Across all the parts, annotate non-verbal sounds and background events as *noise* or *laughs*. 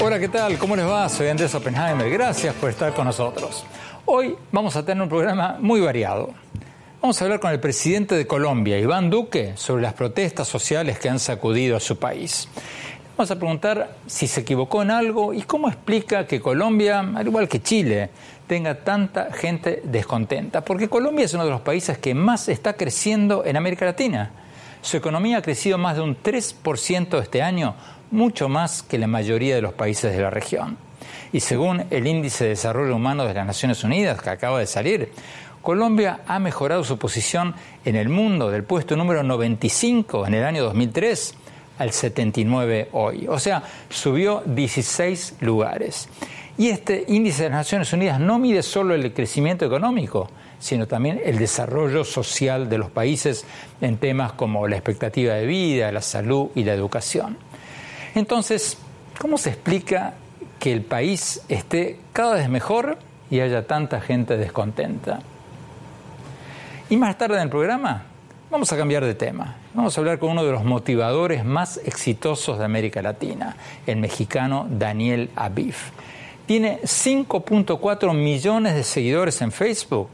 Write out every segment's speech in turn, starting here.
Hola, ¿qué tal? ¿Cómo les va? Soy Andrés Oppenheimer. Gracias por estar con nosotros. Hoy vamos a tener un programa muy variado. Vamos a hablar con el presidente de Colombia, Iván Duque, sobre las protestas sociales que han sacudido a su país. Vamos a preguntar si se equivocó en algo y cómo explica que Colombia, al igual que Chile, tenga tanta gente descontenta. Porque Colombia es uno de los países que más está creciendo en América Latina. Su economía ha crecido más de un 3% este año, mucho más que la mayoría de los países de la región. Y según el Índice de Desarrollo Humano de las Naciones Unidas, que acaba de salir, Colombia ha mejorado su posición en el mundo del puesto número 95 en el año 2003 al 79 hoy. O sea, subió 16 lugares. Y este índice de las Naciones Unidas no mide solo el crecimiento económico, sino también el desarrollo social de los países en temas como la expectativa de vida, la salud y la educación. Entonces, ¿cómo se explica que el país esté cada vez mejor y haya tanta gente descontenta? Y más tarde en el programa vamos a cambiar de tema. Vamos a hablar con uno de los motivadores más exitosos de América Latina, el mexicano Daniel Aviv. Tiene 5.4 millones de seguidores en Facebook,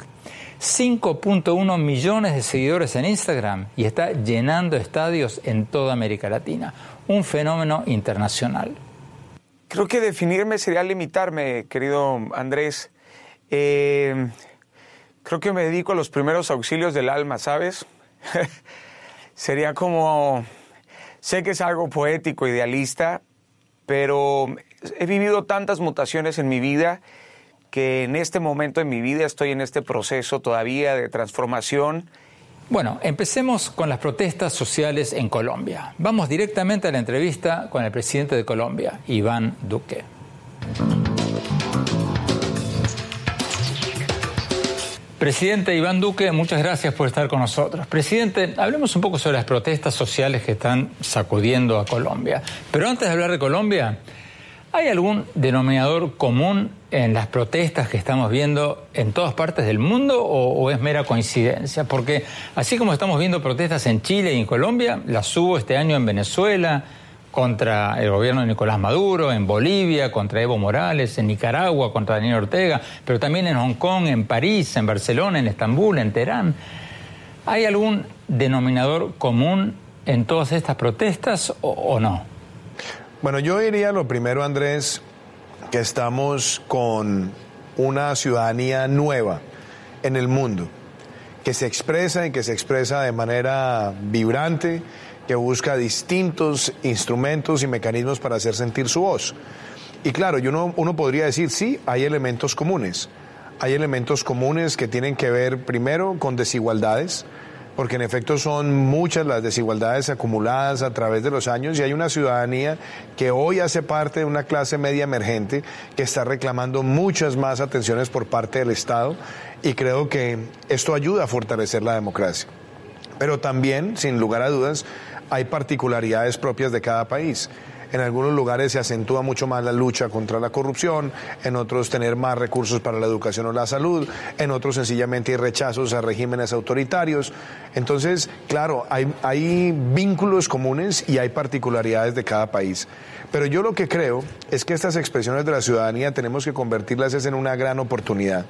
5.1 millones de seguidores en Instagram y está llenando estadios en toda América Latina. Un fenómeno internacional. Creo que definirme sería limitarme, querido Andrés. Eh, creo que me dedico a los primeros auxilios del alma, ¿sabes? *laughs* sería como, sé que es algo poético, idealista, pero he vivido tantas mutaciones en mi vida que en este momento en mi vida estoy en este proceso todavía de transformación. Bueno, empecemos con las protestas sociales en Colombia. Vamos directamente a la entrevista con el presidente de Colombia, Iván Duque. Presidente Iván Duque, muchas gracias por estar con nosotros. Presidente, hablemos un poco sobre las protestas sociales que están sacudiendo a Colombia. Pero antes de hablar de Colombia, ¿hay algún denominador común en las protestas que estamos viendo en todas partes del mundo o, es mera coincidencia? Porque así como estamos viendo protestas en Chile y en Colombia, las hubo este año en Venezuela, contra el gobierno de Nicolás Maduro, en Bolivia, contra Evo Morales, en Nicaragua, contra Daniel Ortega, pero también en Hong Kong, en París, en Barcelona, en Estambul, en Teherán. ¿Hay algún denominador común en todas estas protestas o, no? Bueno, yo diría lo primero, Andrés, que estamos con una ciudadanía nueva en el mundo, que se expresa y que se expresa de manera vibrante, que busca distintos instrumentos y mecanismos para hacer sentir su voz. Y claro, uno, uno podría decir, sí, hay elementos comunes. Hay elementos comunes que tienen que ver primero con desigualdades, porque en efecto son muchas las desigualdades acumuladas a través de los años y hay una ciudadanía que hoy hace parte de una clase media emergente que está reclamando muchas más atenciones por parte del Estado y creo que esto ayuda a fortalecer la democracia. Pero también, sin lugar a dudas, hay particularidades propias de cada país. En algunos lugares se acentúa mucho más la lucha contra la corrupción, en otros tener más recursos para la educación o la salud, en otros sencillamente hay rechazos a regímenes autoritarios. Entonces, claro, hay, hay vínculos comunes y hay particularidades de cada país. Pero yo lo que creo es que estas expresiones de la ciudadanía tenemos que convertirlas en una gran oportunidad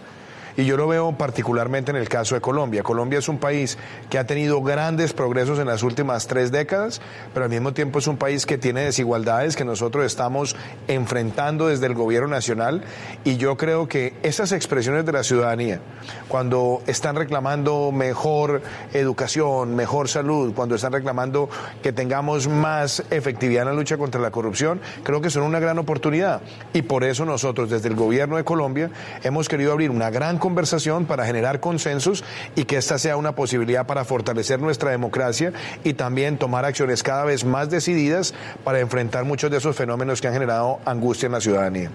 Y yo lo veo particularmente en el caso de Colombia. Colombia es un país que ha tenido grandes progresos en las últimas tres décadas, pero al mismo tiempo es un país que tiene desigualdades que nosotros estamos enfrentando desde el gobierno nacional. Y yo creo que esas expresiones de la ciudadanía, cuando están reclamando mejor educación, mejor salud, cuando están reclamando que tengamos más efectividad en la lucha contra la corrupción, creo que son una gran oportunidad. Y por eso nosotros desde el gobierno de Colombia hemos querido abrir una gran conversación para generar consensos y que esta sea una posibilidad para fortalecer nuestra democracia y también tomar acciones cada vez más decididas para enfrentar muchos de esos fenómenos que han generado angustia en la ciudadanía.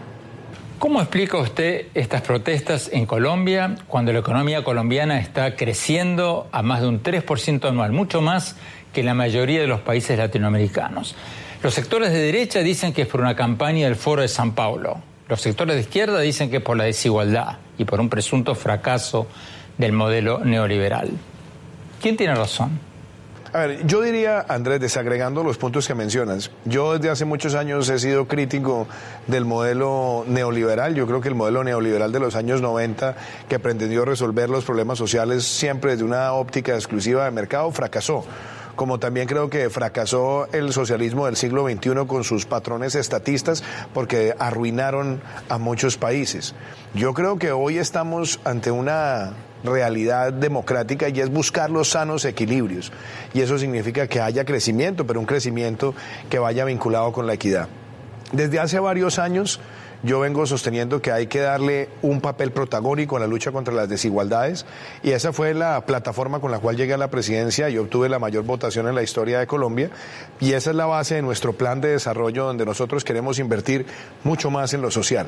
¿Cómo explica usted estas protestas en Colombia cuando la economía colombiana está creciendo a más de un 3% anual, mucho más que la mayoría de los países latinoamericanos? Los sectores de derecha dicen que es por una campaña del Foro de San Paulo. Los sectores de izquierda dicen que es por la desigualdad y por un presunto fracaso del modelo neoliberal. ¿Quién tiene razón? A ver, yo diría, Andrés, desagregando los puntos que mencionas, yo desde hace muchos años he sido crítico del modelo neoliberal. Yo creo que el modelo neoliberal de los años 90, que pretendió resolver los problemas sociales siempre desde una óptica exclusiva de mercado, fracasó como también creo que fracasó el socialismo del siglo XXI con sus patrones estatistas porque arruinaron a muchos países. Yo creo que hoy estamos ante una realidad democrática y es buscar los sanos equilibrios. Y eso significa que haya crecimiento, pero un crecimiento que vaya vinculado con la equidad. Desde hace varios años yo vengo sosteniendo que hay que darle un papel protagónico a la lucha contra las desigualdades y esa fue la plataforma con la cual llegué a la presidencia y obtuve la mayor votación en la historia de Colombia y esa es la base de nuestro plan de desarrollo donde nosotros queremos invertir mucho más en lo social.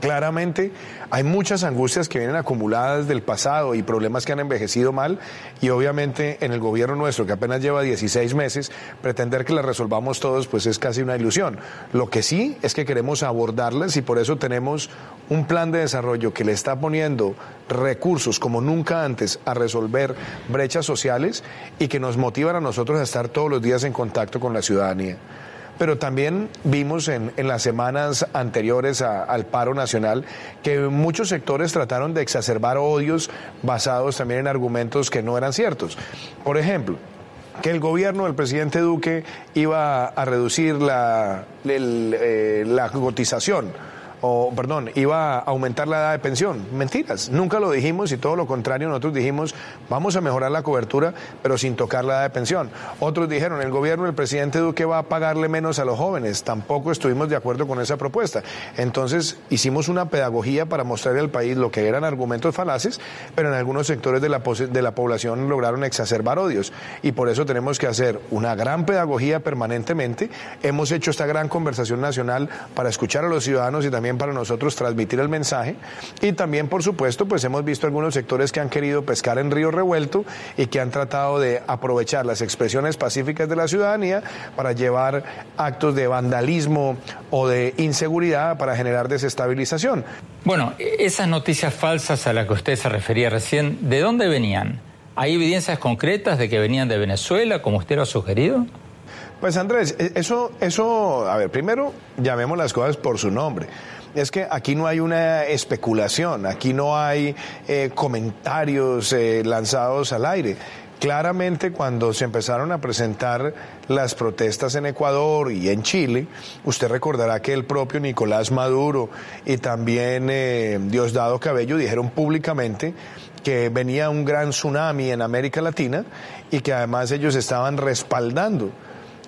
Claramente hay muchas angustias que vienen acumuladas del pasado y problemas que han envejecido mal y obviamente en el gobierno nuestro que apenas lleva 16 meses pretender que las resolvamos todos pues es casi una ilusión. Lo que sí es que queremos abordarlas y por eso tenemos un plan de desarrollo que le está poniendo recursos como nunca antes a resolver brechas sociales y que nos motivan a nosotros a estar todos los días en contacto con la ciudadanía pero también vimos en, las semanas anteriores al paro nacional que muchos sectores trataron de exacerbar odios basados también en argumentos que no eran ciertos. Por ejemplo, que el gobierno del presidente Duque iba a reducir la, eh, la cotización o perdón, iba a aumentar la edad de pensión. Mentiras, nunca lo dijimos y todo lo contrario, nosotros dijimos vamos a mejorar la cobertura, pero sin tocar la edad de pensión. Otros dijeron el gobierno del presidente Duque va a pagarle menos a los jóvenes. Tampoco estuvimos de acuerdo con esa propuesta. Entonces hicimos una pedagogía para mostrarle al país lo que eran argumentos falaces, pero en algunos sectores de la, de la población lograron exacerbar odios. Y por eso tenemos que hacer una gran pedagogía permanentemente. Hemos hecho esta gran conversación nacional para escuchar a los ciudadanos y también para nosotros transmitir el mensaje. Y también, por supuesto, pues hemos visto algunos sectores que han querido pescar en río revuelto y que han tratado de aprovechar las expresiones pacíficas de la ciudadanía para llevar actos de vandalismo o de inseguridad para generar desestabilización. Bueno, esas noticias falsas a las que usted se refería recién, ¿de dónde venían? ¿Hay evidencias concretas de que venían de Venezuela, como usted lo ha sugerido? Pues Andrés, e, eso, eso, a ver, primero llamemos las cosas por su nombre es que aquí no hay una especulación, aquí no hay eh, comentarios eh, lanzados al aire. Claramente cuando se empezaron a presentar las protestas en Ecuador y en Chile, usted recordará que el propio Nicolás Maduro y también eh, Diosdado Cabello dijeron públicamente que venía un gran tsunami en América Latina y que además ellos estaban respaldando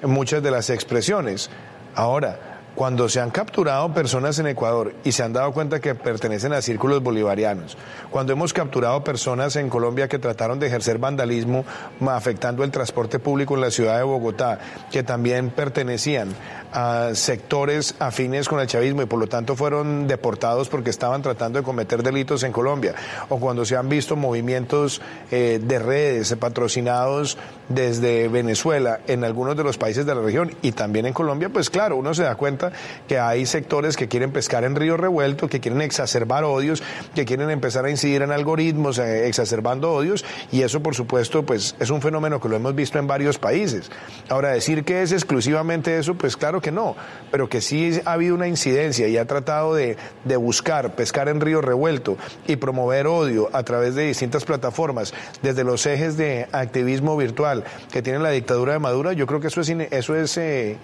muchas de las expresiones. Ahora, cuando se han capturado personas en Ecuador y se han dado cuenta que pertenecen a círculos bolivarianos, cuando hemos capturado personas en Colombia que trataron de ejercer vandalismo afectando el transporte público en la ciudad de Bogotá, que también pertenecían a sectores afines con el chavismo y por lo tanto fueron deportados porque estaban tratando de cometer delitos en Colombia, o cuando se han visto movimientos eh, de redes patrocinados desde Venezuela en algunos de los países de la región y también en Colombia, pues claro, uno se da cuenta que hay sectores que quieren pescar en río revuelto, que quieren exacerbar odios, que quieren empezar a incidir en algoritmos, eh, exacerbando odios, y eso por supuesto pues es un fenómeno que lo hemos visto en varios países. Ahora, decir que es exclusivamente eso, pues claro que no, pero que sí ha habido una incidencia y ha tratado de, buscar pescar en río revuelto y promover odio a través de distintas plataformas, desde los ejes de activismo virtual que tiene la dictadura de Maduro, yo creo que eso es, eso es eh,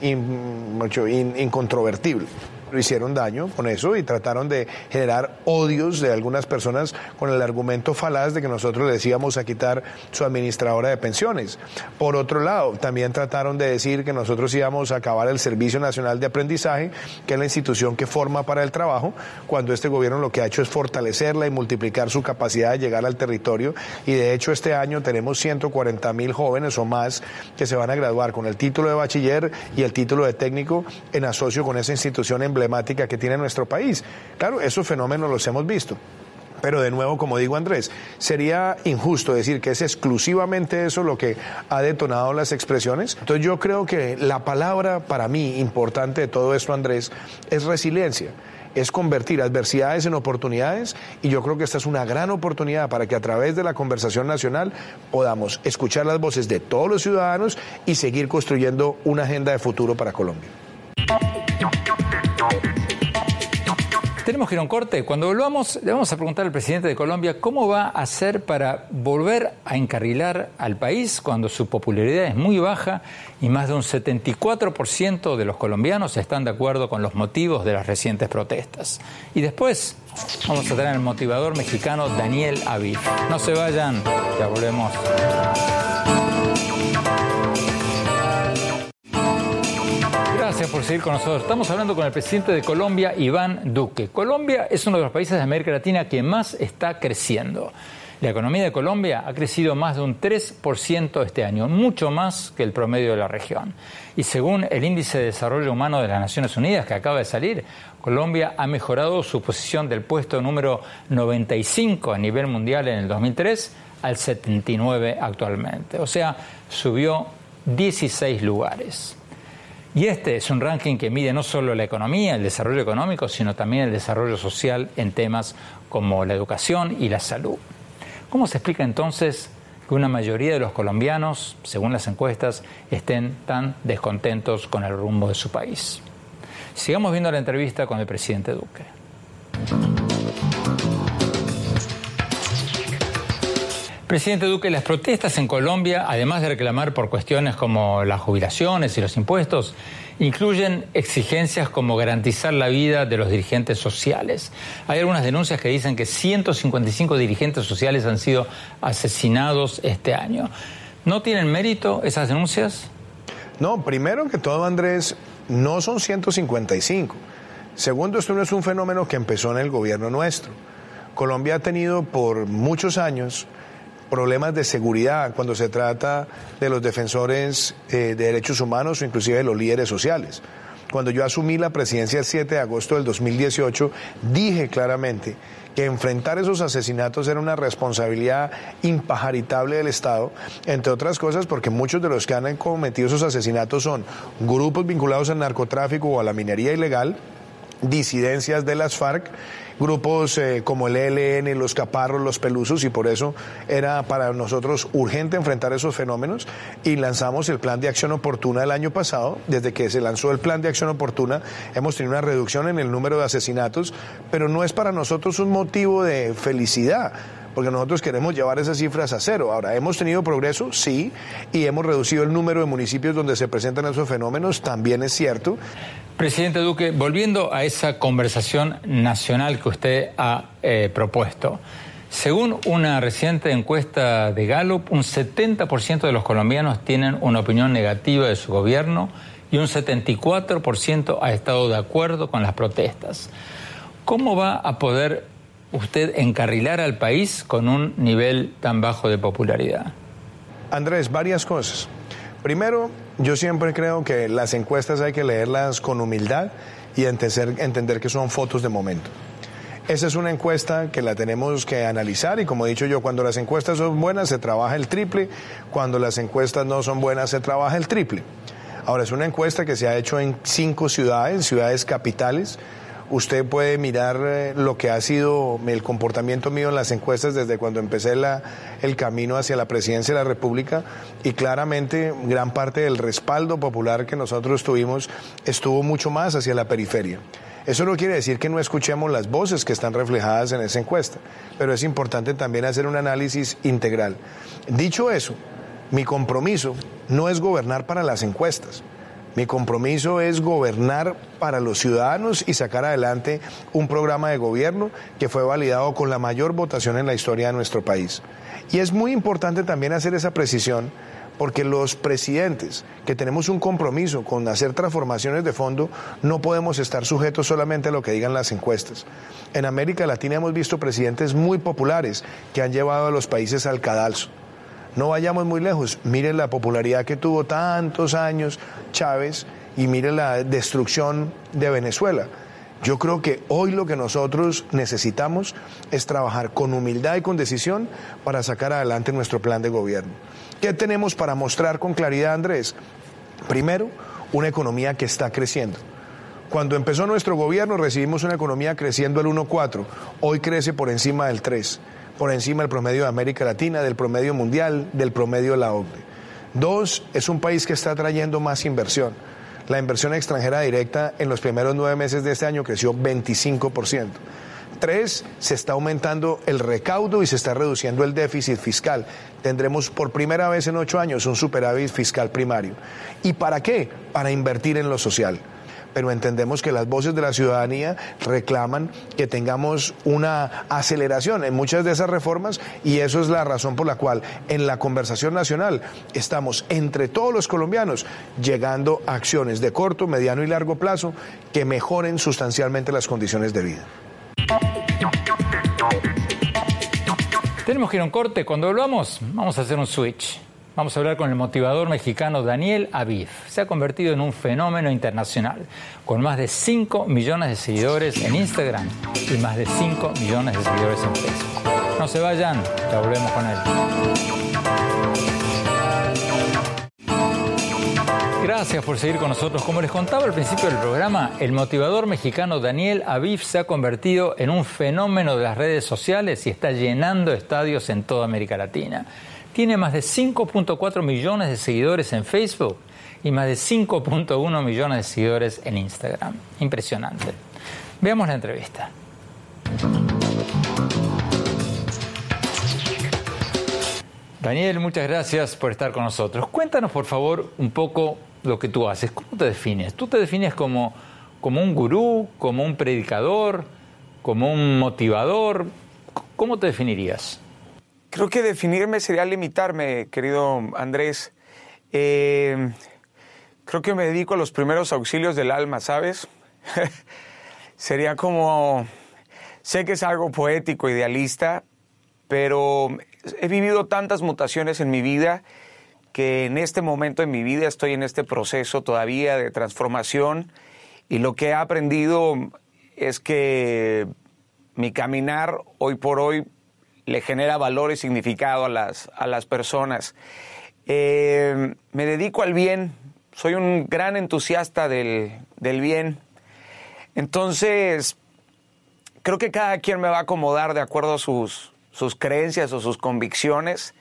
incontrovertible hicieron daño con eso y trataron de generar odios de algunas personas con el argumento falaz de que nosotros les íbamos a quitar su administradora de pensiones. Por otro lado, también trataron de decir que nosotros íbamos a acabar el Servicio Nacional de Aprendizaje, que es la institución que forma para el trabajo, cuando este gobierno lo que ha hecho es fortalecerla y multiplicar su capacidad de llegar al territorio. Y de hecho este año tenemos 140 mil jóvenes o más que se van a graduar con el título de bachiller y el título de técnico en asocio con esa institución emblemática que tiene nuestro país. Claro, esos fenómenos los hemos visto. Pero de nuevo, como digo Andrés, sería injusto decir que es exclusivamente eso lo que ha detonado las expresiones. Entonces yo creo que la palabra para mí importante de todo esto, Andrés, es resiliencia es convertir adversidades en oportunidades y yo creo que esta es una gran oportunidad para que a través de la conversación nacional podamos escuchar las voces de todos los ciudadanos y seguir construyendo una agenda de futuro para Colombia. Tenemos que ir a un corte. Cuando volvamos, le vamos a preguntar al presidente de Colombia cómo va a hacer para volver a encarrilar al país cuando su popularidad es muy baja y más de un 74% de los colombianos están de acuerdo con los motivos de las recientes protestas. Y después vamos a tener al motivador mexicano Daniel Aviv. No se vayan, ya volvemos. Por seguir con nosotros. Estamos hablando con el presidente de Colombia, Iván Duque. Colombia es uno de los países de América Latina que más está creciendo. La economía de Colombia ha crecido más de un 3% este año, mucho más que el promedio de la región. Y según el Índice de Desarrollo Humano de las Naciones Unidas que acaba de salir, Colombia ha mejorado su posición del puesto número 95 a nivel mundial en el 2003 al 79 actualmente. O sea, subió 16 lugares. Y este es un ranking que mide no solo la economía, el desarrollo económico, sino también el desarrollo social en temas como la educación y la salud. ¿Cómo se explica entonces que una mayoría de los colombianos, según las encuestas, estén tan descontentos con el rumbo de su país? Sigamos viendo la entrevista con el presidente Duque. Presidente Duque, las protestas en Colombia, además de reclamar por cuestiones como las jubilaciones y los impuestos, incluyen exigencias como garantizar la vida de los dirigentes sociales. Hay algunas denuncias que dicen que 155 dirigentes sociales han sido asesinados este año. ¿No tienen mérito esas denuncias? No, primero que todo, Andrés, no son 155. Segundo, esto no es un fenómeno que empezó en el gobierno nuestro. Colombia ha tenido por muchos años problemas de seguridad cuando se trata de los defensores eh, de derechos humanos o inclusive de los líderes sociales. Cuando yo asumí la presidencia el 7 de agosto del 2018, dije claramente que enfrentar esos asesinatos era una responsabilidad impajaritable del Estado, entre otras cosas porque muchos de los que han cometido esos asesinatos son grupos vinculados al narcotráfico o a la minería ilegal, disidencias de las FARC grupos eh, como el ELN, los Caparros, los Pelusos, y por eso era para nosotros urgente enfrentar esos fenómenos y lanzamos el plan de acción oportuna el año pasado. Desde que se lanzó el plan de acción oportuna hemos tenido una reducción en el número de asesinatos, pero no es para nosotros un motivo de felicidad porque nosotros queremos llevar esas cifras a cero. Ahora, ¿hemos tenido progreso? Sí, y hemos reducido el número de municipios donde se presentan esos fenómenos, también es cierto. Presidente Duque, volviendo a esa conversación nacional que usted ha eh, propuesto, según una reciente encuesta de Gallup, un 70% de los colombianos tienen una opinión negativa de su gobierno y un 74% ha estado de acuerdo con las protestas. ¿Cómo va a poder usted encarrilar al país con un nivel tan bajo de popularidad? Andrés, varias cosas. Primero, yo siempre creo que las encuestas hay que leerlas con humildad y entender, que son fotos de momento. Esa es una encuesta que la tenemos que analizar y como he dicho yo, cuando las encuestas son buenas se trabaja el triple, cuando las encuestas no son buenas se trabaja el triple. Ahora, es una encuesta que se ha hecho en cinco ciudades, ciudades capitales. Usted puede mirar eh, lo que ha sido el comportamiento mío en las encuestas desde cuando empecé el camino hacia la presidencia de la República y claramente gran parte del respaldo popular que nosotros tuvimos estuvo mucho más hacia la periferia. Eso no quiere decir que no escuchemos las voces que están reflejadas en esa encuesta, pero es importante también hacer un análisis integral. Dicho eso, mi compromiso no es gobernar para las encuestas. Mi compromiso es gobernar para los ciudadanos y sacar adelante un programa de gobierno que fue validado con la mayor votación en la historia de nuestro país. Y es muy importante también hacer esa precisión porque los presidentes que tenemos un compromiso con hacer transformaciones de fondo, no podemos estar sujetos solamente a lo que digan las encuestas. En América Latina hemos visto presidentes muy populares que han llevado a los países al cadalso. No vayamos muy lejos, miren la popularidad que tuvo tantos años Chávez y miren la destrucción de Venezuela. Yo creo que hoy lo que nosotros necesitamos es trabajar con humildad y con decisión para sacar adelante nuestro plan de gobierno. ¿Qué tenemos para mostrar con claridad, Andrés? Primero, una economía que está creciendo. Cuando empezó nuestro gobierno recibimos una economía creciendo al 1,4, hoy crece por encima del 3, por encima del promedio de América Latina, del promedio mundial, del promedio de la OCDE. Dos, es un país que está trayendo más inversión. La inversión extranjera directa en los primeros nueve meses de este año creció 25%. Tres, se está aumentando el recaudo y se está reduciendo el déficit fiscal. Tendremos por primera vez en ocho años un superávit fiscal primario. ¿Y para qué? Para invertir en lo social pero entendemos que las voces de la ciudadanía reclaman que tengamos una aceleración en muchas de esas reformas y eso es la razón por la cual en la conversación nacional estamos entre todos los colombianos llegando a acciones de corto, mediano y largo plazo que mejoren sustancialmente las condiciones de vida. Tenemos que ir a un corte. Cuando volvamos, vamos a hacer un switch. Vamos a hablar con el motivador mexicano Daniel Aviv. Se ha convertido en un fenómeno internacional, con más de 5 millones de seguidores en Instagram y más de 5 millones de seguidores en Facebook. No se vayan, ya volvemos con él. Gracias por seguir con nosotros. Como les contaba al principio del programa, el motivador mexicano Daniel Aviv se ha convertido en un fenómeno de las redes sociales y está llenando estadios en toda América Latina. Tiene más de 5.4 millones de seguidores en Facebook y más de 5.1 millones de seguidores en Instagram. Impresionante. Veamos la entrevista. Daniel, muchas gracias por estar con nosotros. Cuéntanos, por favor, un poco lo que tú haces. ¿Cómo te defines? ¿Tú te defines como, como un gurú, como un predicador, como un motivador? ¿Cómo te definirías? Creo que definirme sería limitarme, querido Andrés. Eh, creo que me dedico a los primeros auxilios del alma, ¿sabes? *laughs* sería como, sé que es algo poético, idealista, pero he vivido tantas mutaciones en mi vida que en este momento en mi vida estoy en este proceso todavía de transformación y lo que he aprendido es que mi caminar hoy por hoy le genera valor y significado a las, a las personas. Eh, me dedico al bien, soy un gran entusiasta del, del bien. Entonces, creo que cada quien me va a acomodar de acuerdo a sus, sus creencias o sus convicciones,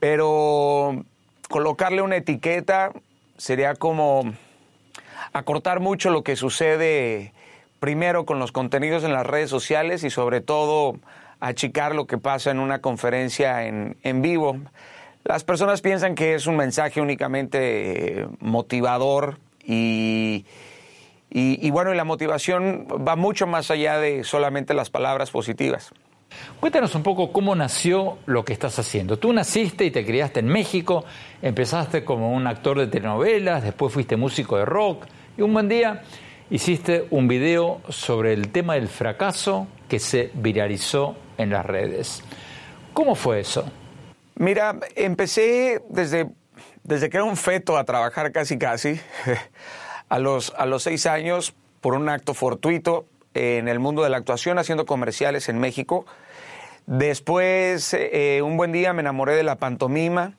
pero colocarle una etiqueta sería como acortar mucho lo que sucede primero con los contenidos en las redes sociales y sobre todo achicar lo que pasa en una conferencia en, en vivo. Las personas piensan que es un mensaje únicamente motivador y, y, y bueno, y la motivación va mucho más allá de solamente las palabras positivas. Cuéntanos un poco cómo nació lo que estás haciendo. Tú naciste y te criaste en México, empezaste como un actor de telenovelas, después fuiste músico de rock y un buen día hiciste un video sobre el tema del fracaso que se viralizó en las redes. ¿Cómo fue eso? Mira, empecé desde, desde que era un feto a trabajar casi casi, *laughs* a los, a los seis años, por un acto fortuito en el mundo de la actuación, haciendo comerciales en México. Después, eh, un buen día me enamoré de la pantomima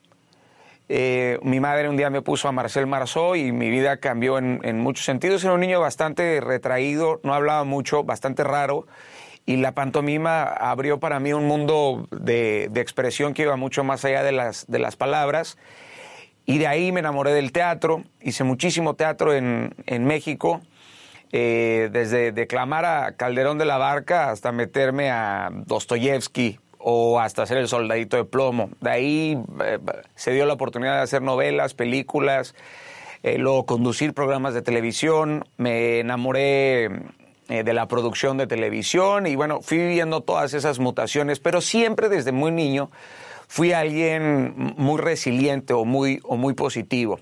Eh, mi madre un día me puso a Marcel Marceau y mi vida cambió en, en muchos sentidos. Era un niño bastante retraído, no hablaba mucho, bastante raro y la pantomima abrió para mí un mundo de, de, expresión que iba mucho más allá de las, de las palabras. Y de ahí me enamoré del teatro, hice muchísimo teatro en, en México, eh, desde declamar a Calderón de la Barca hasta meterme a Dostoyevsky o hasta hacer el soldadito de plomo. De ahí eh, se dio la oportunidad de hacer novelas, películas, eh, luego conducir programas de televisión, me enamoré de la producción de televisión y bueno, fui viviendo todas esas mutaciones, pero siempre desde muy niño fui alguien muy resiliente o muy, o muy positivo.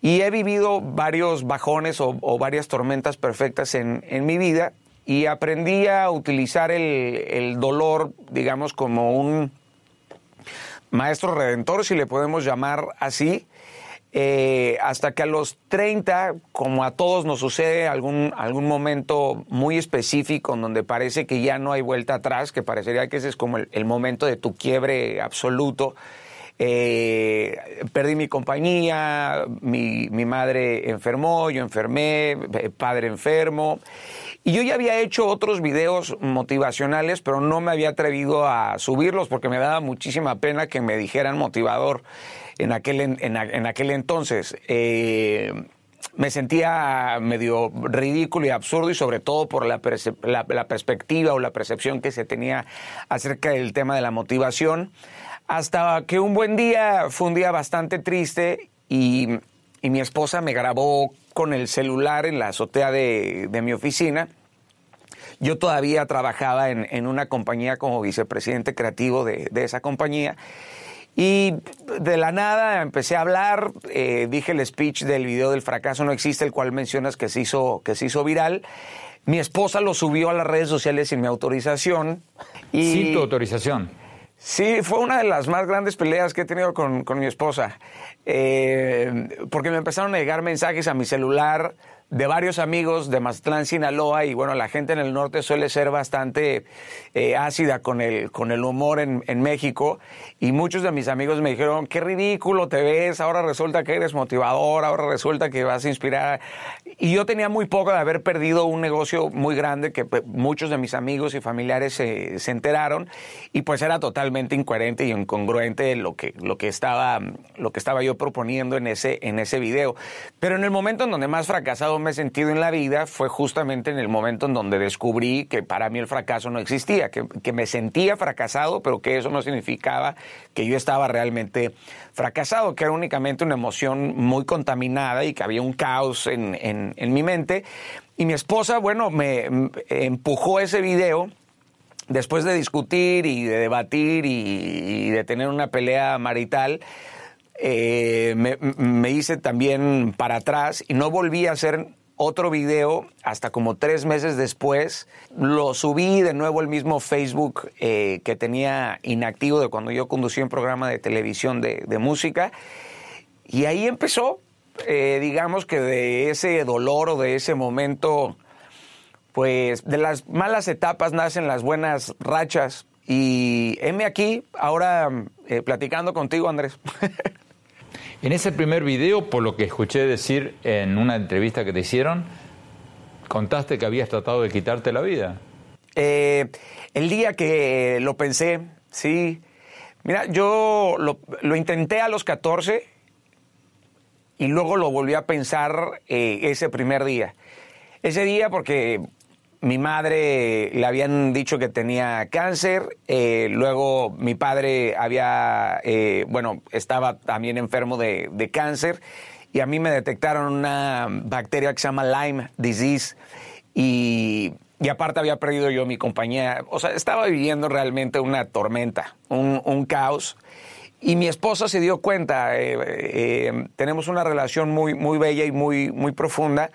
Y he vivido varios bajones o, o varias tormentas perfectas en, en, mi vida y aprendí a utilizar el, el dolor, digamos, como un maestro redentor, si le podemos llamar así, eh, hasta que a los 30, como a todos nos sucede algún, algún momento muy específico en donde parece que ya no hay vuelta atrás, que parecería que ese es como el, momento de tu quiebre absoluto. Eh, perdí mi compañía, mi, mi, madre enfermó, yo enfermé, padre enfermo. Y yo ya había hecho otros videos motivacionales, pero no me había atrevido a subirlos porque me daba muchísima pena que me dijeran motivador en aquel, en, aquel entonces. Eh, me sentía medio ridículo y absurdo y sobre todo por la, la, la, perspectiva o la percepción que se tenía acerca del tema de la motivación. Hasta que un buen día fue un día bastante triste y, y mi esposa me grabó con el celular en la azotea de, de mi oficina. Yo todavía trabajaba en, en, una compañía como vicepresidente creativo de, de esa compañía y de la nada empecé a hablar, eh, dije el speech del video del fracaso no existe, el cual mencionas que se hizo, que se hizo viral. Mi esposa lo subió a las redes sociales sin mi autorización. Y sin tu autorización. Sí, fue una de las más grandes peleas que he tenido con, con mi esposa. Eh, porque me empezaron a llegar mensajes a mi celular de varios amigos de Mazatlán, Sinaloa, y bueno, la gente en el norte suele ser bastante eh, ácida con el, con el humor en, en, México, y muchos de mis amigos me dijeron, qué ridículo te ves, ahora resulta que eres motivador, ahora resulta que vas a inspirar. Y yo tenía muy poco de haber perdido un negocio muy grande que pues, muchos de mis amigos y familiares se, se enteraron, y pues era totalmente incoherente y incongruente lo que, lo que, estaba, lo que estaba yo proponiendo en ese, en ese video. Pero en el momento en donde más fracasado me he sentido en la vida fue justamente en el momento en donde descubrí que para mí el fracaso no existía, que, que, me sentía fracasado, pero que eso no significaba que yo estaba realmente fracasado, que era únicamente una emoción muy contaminada y que había un caos en, en, mi mente. Y mi esposa, bueno, me, empujó ese video después de discutir y de debatir y de tener una pelea marital. Eh, me, hice también para atrás y no volví a hacer otro video hasta como tres meses después. Lo subí de nuevo el mismo Facebook eh, que tenía inactivo de cuando yo conducía un programa de televisión de, música. Y ahí empezó, eh, digamos que de ese dolor o de ese momento, pues de las malas etapas nacen las buenas rachas. Y heme aquí, ahora platicando contigo, Andrés. *laughs* En ese primer video, por lo que escuché decir en una entrevista que te hicieron, contaste que habías tratado de quitarte la vida. Eh, el día que lo pensé, sí. Mira, yo lo, intenté a los 14 y luego lo volví a pensar eh, ese primer día. Ese día porque mi madre le habían dicho que tenía cáncer, eh, luego mi padre había, eh, bueno, estaba también enfermo de, cáncer y a mí me detectaron una bacteria que se llama Lyme disease y, aparte había perdido yo mi compañía, o sea, estaba viviendo realmente una tormenta, un, caos. Y mi esposa se dio cuenta, eh, tenemos una relación muy, muy bella y muy, muy profunda,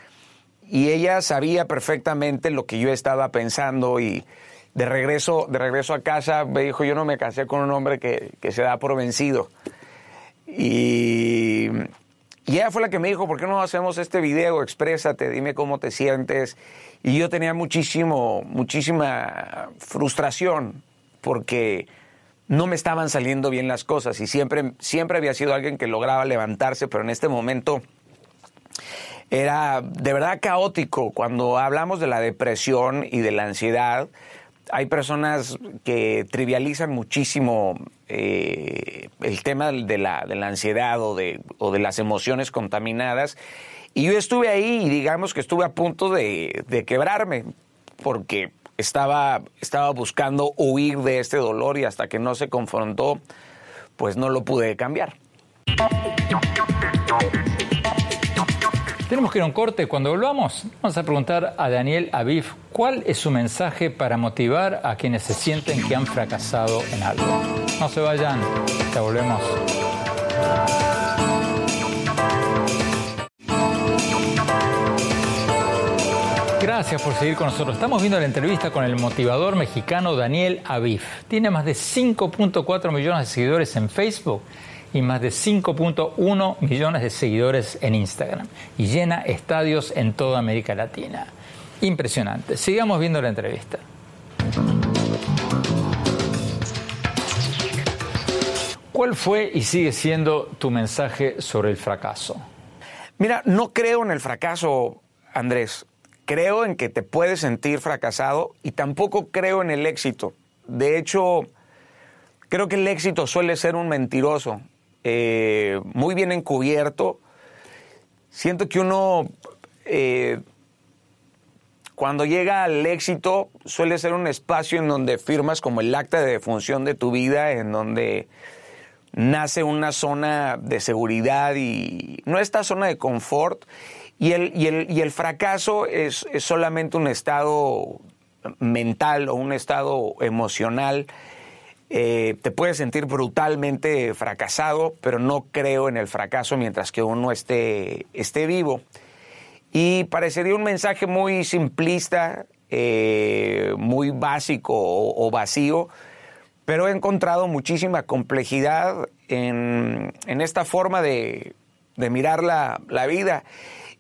y ella sabía perfectamente lo que yo estaba pensando y de regreso, de regreso a casa me dijo, yo no me casé con un hombre que, que se da por vencido. Y, y, ella fue la que me dijo, ¿por qué no hacemos este video? Exprésate, dime cómo te sientes. Y yo tenía muchísimo, muchísima frustración porque no me estaban saliendo bien las cosas y siempre, siempre había sido alguien que lograba levantarse, pero en este momento era de verdad caótico. Cuando hablamos de la depresión y de la ansiedad, hay personas que trivializan muchísimo eh, el tema de la, de la ansiedad o de, o de, las emociones contaminadas. Y yo estuve ahí y digamos que estuve a punto de, de quebrarme, porque estaba, estaba buscando huir de este dolor y hasta que no se confrontó, pues no lo pude cambiar. Tenemos que ir a un corte. Cuando volvamos, vamos a preguntar a Daniel Aviv cuál es su mensaje para motivar a quienes se sienten que han fracasado en algo. No se vayan, ya volvemos. Gracias por seguir con nosotros. Estamos viendo la entrevista con el motivador mexicano Daniel Aviv. Tiene más de 5.4 millones de seguidores en Facebook y más de 5.1 millones de seguidores en Instagram y llena estadios en toda América Latina. Impresionante. Sigamos viendo la entrevista. ¿Cuál fue y sigue siendo tu mensaje sobre el fracaso? Mira, no creo en el fracaso, Andrés. Creo en que te puedes sentir fracasado y tampoco creo en el éxito. De hecho, creo que el éxito suele ser un mentiroso. Eh, muy bien encubierto. Siento que uno, eh, cuando llega al éxito, suele ser un espacio en donde firmas como el acta de defunción de tu vida, en donde nace una zona de seguridad y no esta zona de confort. Y el, y el, y el fracaso es, es solamente un estado mental o un estado emocional eh, te puedes sentir brutalmente fracasado, pero no creo en el fracaso mientras que uno esté, esté vivo. Y parecería un mensaje muy simplista, eh, muy básico o, vacío, pero he encontrado muchísima complejidad en, esta forma de, mirar la, vida.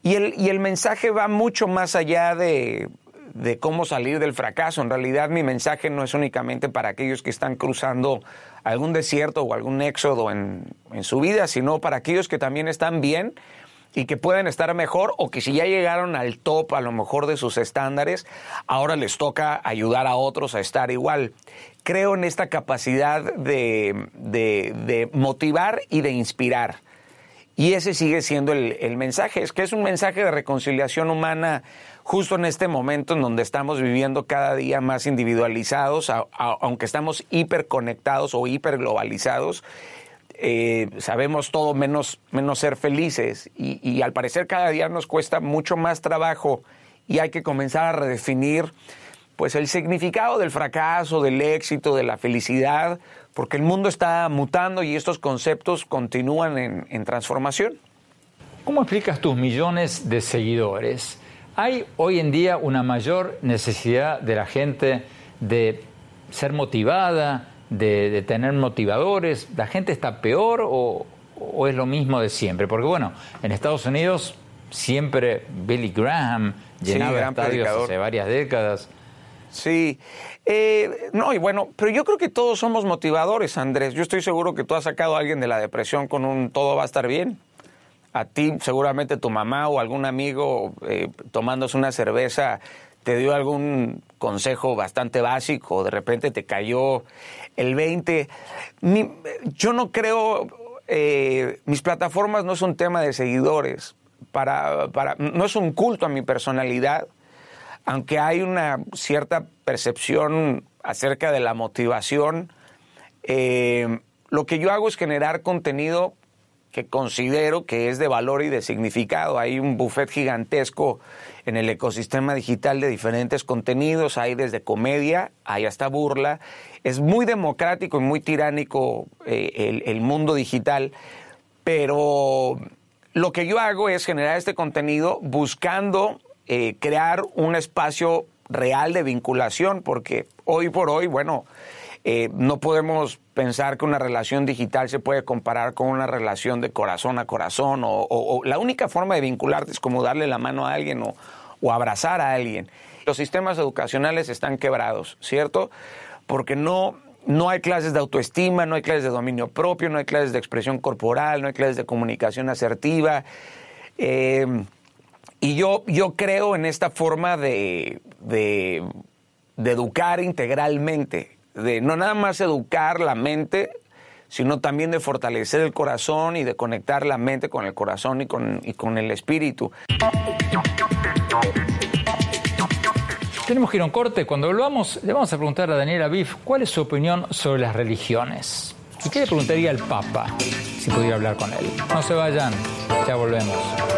Y el, y el mensaje va mucho más allá de, de cómo salir del fracaso. En realidad mi mensaje no es únicamente para aquellos que están cruzando algún desierto o algún éxodo en, su vida, sino para aquellos que también están bien y que pueden estar mejor o que si ya llegaron al top a lo mejor de sus estándares, ahora les toca ayudar a otros a estar igual. Creo en esta capacidad de, de, motivar y de inspirar. Y ese sigue siendo el mensaje, es que es un mensaje de reconciliación humana justo en este momento en donde estamos viviendo cada día más individualizados, aunque estamos hiperconectados o hiperglobalizados, eh, sabemos todo menos, menos ser felices y, al parecer cada día nos cuesta mucho más trabajo y hay que comenzar a redefinir pues el significado del fracaso, del éxito, de la felicidad, porque el mundo está mutando y estos conceptos continúan en, en transformación. ¿Cómo explicas tus millones de seguidores? ¿Hay hoy en día una mayor necesidad de la gente de ser motivada, de, tener motivadores? ¿La gente está peor o, es lo mismo de siempre? Porque bueno, en Estados Unidos siempre Billy Graham llenaba estadios hace varias décadas. Sí, eh, no, y bueno, pero yo creo que todos somos motivadores, Andrés. Yo estoy seguro que tú has sacado a alguien de la depresión con un todo va a estar bien a ti seguramente tu mamá o algún amigo eh, tomándose una cerveza te dio algún consejo bastante básico, de repente te cayó el 20. yo no creo, eh, mis plataformas no es un tema de seguidores, para, para, no es un culto a mi personalidad, aunque hay una cierta percepción acerca de la motivación, eh, lo que yo hago es generar contenido que considero que es de valor y de significado. Hay un buffet gigantesco en el ecosistema digital de diferentes contenidos, hay desde comedia, hay hasta burla. Es muy democrático y muy tiránico eh, el, mundo digital, pero lo que yo hago es generar este contenido buscando eh, crear un espacio real de vinculación, porque hoy por hoy, bueno, eh, no podemos pensar que una relación digital se puede comparar con una relación de corazón a corazón o, la única forma de vincularte es como darle la mano a alguien o, o abrazar a alguien. Los sistemas educacionales están quebrados, ¿cierto? Porque no, no hay clases de autoestima, no hay clases de dominio propio, no hay clases de expresión corporal, no hay clases de comunicación asertiva. Eh, y yo, yo creo en esta forma de, de, de educar integralmente, de no nada más educar la mente, sino también de fortalecer el corazón y de conectar la mente con el corazón y con, y con el espíritu. Tenemos que ir a un corte. Cuando volvamos, le vamos a preguntar a Daniela Biff cuál es su opinión sobre las religiones. ¿Y qué le preguntaría al Papa si pudiera hablar con él? No se vayan, ya volvemos.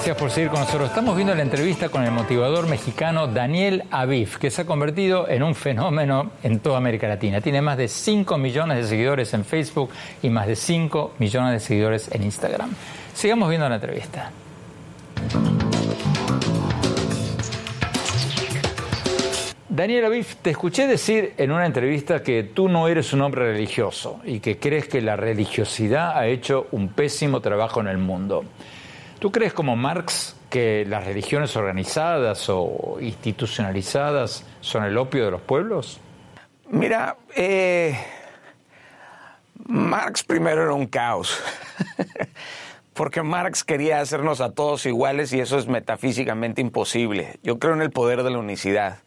Gracias por seguir con nosotros. Estamos viendo la entrevista con el motivador mexicano Daniel Aviv, que se ha convertido en un fenómeno en toda América Latina. Tiene más de 5 millones de seguidores en Facebook y más de 5 millones de seguidores en Instagram. Sigamos viendo la entrevista. Daniel Aviv, te escuché decir en una entrevista que tú no eres un hombre religioso y que crees que la religiosidad ha hecho un pésimo trabajo en el mundo. ¿Tú crees como Marx que las religiones organizadas o institucionalizadas son el opio de los pueblos? Mira, eh, Marx primero era un caos, *laughs* porque Marx quería hacernos a todos iguales y eso es metafísicamente imposible. Yo creo en el poder de la unicidad,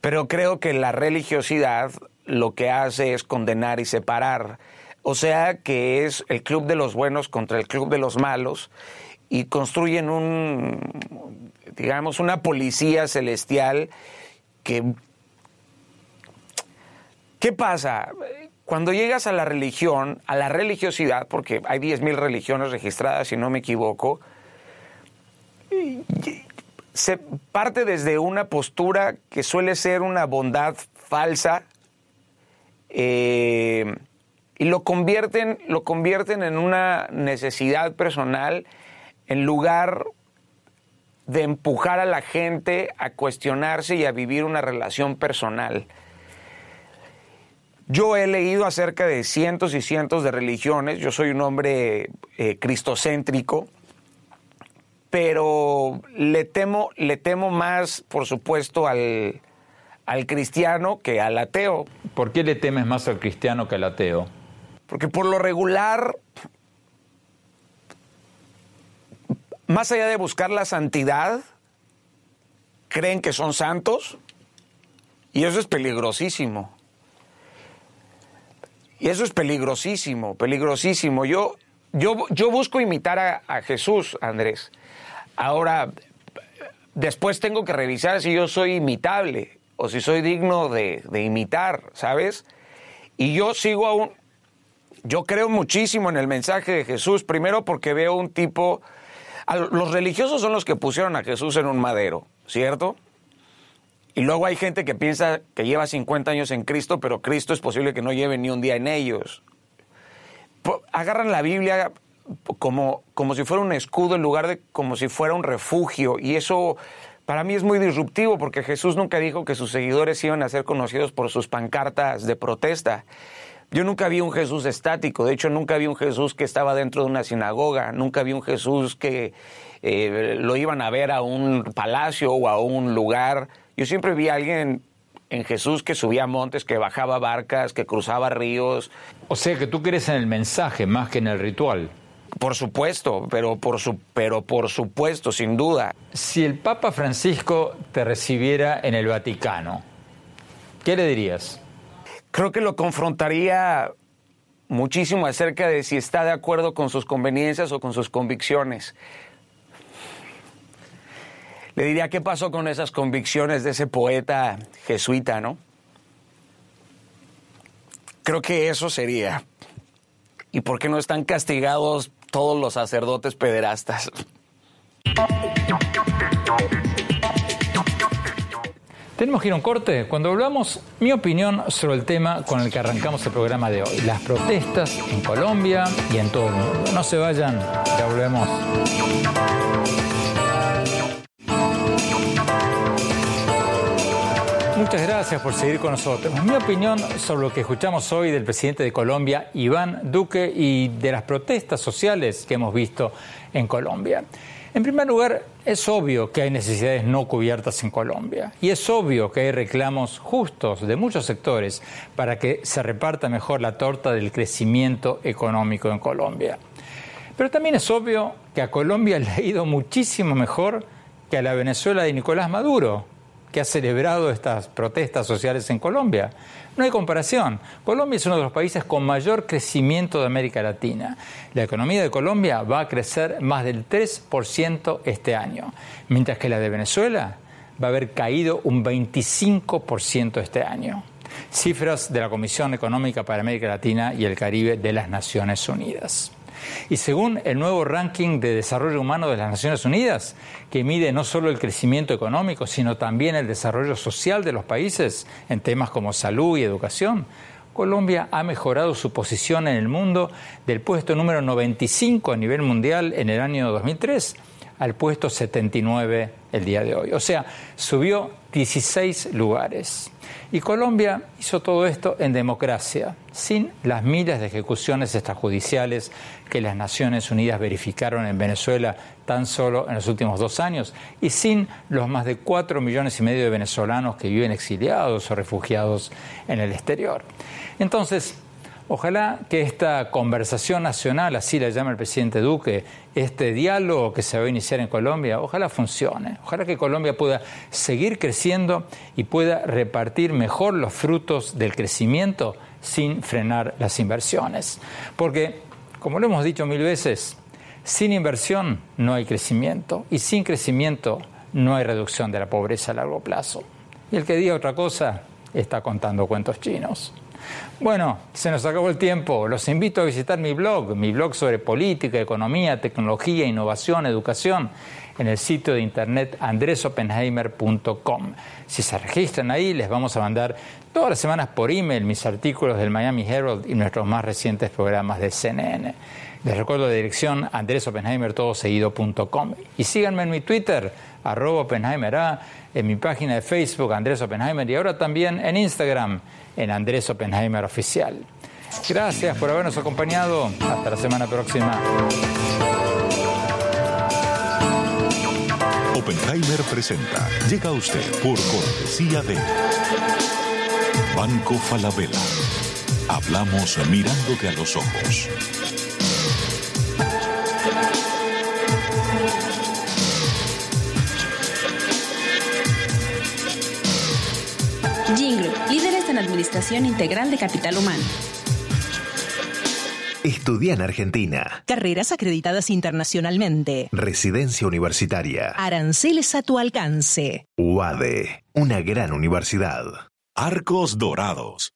pero creo que la religiosidad lo que hace es condenar y separar. O sea que es el club de los buenos contra el club de los malos y construyen un, digamos, una policía celestial que... ¿Qué pasa? Cuando llegas a la religión, a la religiosidad, porque hay 10.000 religiones registradas, si no me equivoco, se parte desde una postura que suele ser una bondad falsa eh, y lo convierten, lo convierten en una necesidad personal en lugar de empujar a la gente a cuestionarse y a vivir una relación personal. Yo he leído acerca de cientos y cientos de religiones, yo soy un hombre eh, cristocéntrico, pero le temo, le temo más, por supuesto, al, al cristiano que al ateo. ¿Por qué le temes más al cristiano que al ateo? Porque por lo regular más allá de buscar la santidad, creen que son santos y eso es peligrosísimo. Y eso es peligrosísimo, peligrosísimo. Yo, yo, yo busco imitar a, a Jesús, Andrés. Ahora, después tengo que revisar si yo soy imitable o si soy digno de, de imitar, ¿sabes? Y yo sigo aún, yo creo muchísimo en el mensaje de Jesús, primero porque veo un tipo los religiosos son los que pusieron a Jesús en un madero, ¿cierto? Y luego hay gente que piensa que lleva 50 años en Cristo, pero Cristo es posible que no lleve ni un día en ellos. Agarran la Biblia como, como si fuera un escudo en lugar de como si fuera un refugio. Y eso para mí es muy disruptivo porque Jesús nunca dijo que sus seguidores iban a ser conocidos por sus pancartas de protesta. Yo nunca vi un Jesús estático, de hecho nunca vi un Jesús que estaba dentro de una sinagoga, nunca vi un Jesús que eh, lo iban a ver a un palacio o a un lugar. Yo siempre vi a alguien en Jesús que subía montes, que bajaba barcas, que cruzaba ríos. O sea que tú crees en el mensaje más que en el ritual. Por supuesto, pero por, su, pero por supuesto, sin duda. Si el Papa Francisco te recibiera en el Vaticano, ¿qué le dirías? Creo que lo confrontaría muchísimo acerca de si está de acuerdo con sus conveniencias o con sus convicciones. Le diría qué pasó con esas convicciones de ese poeta jesuita, ¿no? Creo que eso sería. ¿Y por qué no están castigados todos los sacerdotes pederastas? Tenemos que ir a un corte. Cuando volvamos, mi opinión sobre el tema con el que arrancamos el programa de hoy. Las protestas en Colombia y en todo el mundo. No se vayan, ya volvemos. Muchas gracias por seguir con nosotros. Mi opinión sobre lo que escuchamos hoy del presidente de Colombia, Iván Duque, y de las protestas sociales que hemos visto en Colombia. En primer lugar, es obvio que hay necesidades no cubiertas en Colombia y es obvio que hay reclamos justos de muchos sectores para que se reparta mejor la torta del crecimiento económico en Colombia. Pero también es obvio que a Colombia *laughs* le ha ido muchísimo mejor que a la Venezuela de Nicolás Maduro, que ha celebrado estas protestas sociales en Colombia. No hay comparación. Colombia es uno de los países con mayor crecimiento de América Latina. La economía de Colombia va a crecer más del 3% este año, mientras que la de Venezuela va a haber caído un 25% este año. Cifras de la Comisión Económica para América Latina y el Caribe de las Naciones Unidas. Y según el nuevo ranking de desarrollo humano de las Naciones Unidas, que mide no solo el crecimiento económico, sino también el desarrollo social de los países en temas como salud y educación, Colombia ha mejorado su posición en el mundo del puesto número 95 a nivel mundial en el año 2003 al puesto 79 el día de hoy. O sea, subió 16 lugares. Y Colombia hizo todo esto en democracia, sin las miles de ejecuciones extrajudiciales que las Naciones Unidas verificaron en Venezuela tan solo en los últimos dos años, y sin los más de cuatro millones y medio de venezolanos que viven exiliados o refugiados en el exterior. Entonces, Ojalá que esta conversación nacional, así la llama el presidente Duque, este diálogo que se va a iniciar en Colombia, ojalá funcione. Ojalá que Colombia pueda seguir creciendo y pueda repartir mejor los frutos del crecimiento sin frenar las inversiones. Porque, como lo hemos dicho mil veces, sin inversión no hay crecimiento y sin crecimiento no hay reducción de la pobreza a largo plazo. Y el que diga otra cosa está contando cuentos chinos. Bueno, se nos acabó el tiempo. Los invito a visitar mi blog, mi blog sobre política, economía, tecnología, innovación, educación, en el sitio de internet andresopenheimer.com. Si se registran ahí, les vamos a mandar todas las semanas por email mis artículos del Miami Herald y nuestros más recientes programas de CNN. Les recuerdo la dirección andresopenheimertodoseguido.com. Y síganme en mi Twitter, arroba Oppenheimer en mi página de Facebook, Andrés Oppenheimer, y ahora también en Instagram, en Andrés Oppenheimer Oficial. Gracias por habernos acompañado. Hasta la semana próxima. Oppenheimer presenta. Llega usted por cortesía de Banco Falabella. Hablamos mirándote a los ojos. En administración integral de capital humano. Estudia en Argentina. Carreras acreditadas internacionalmente. Residencia universitaria. Aranceles a tu alcance. UADE, una gran universidad. Arcos Dorados.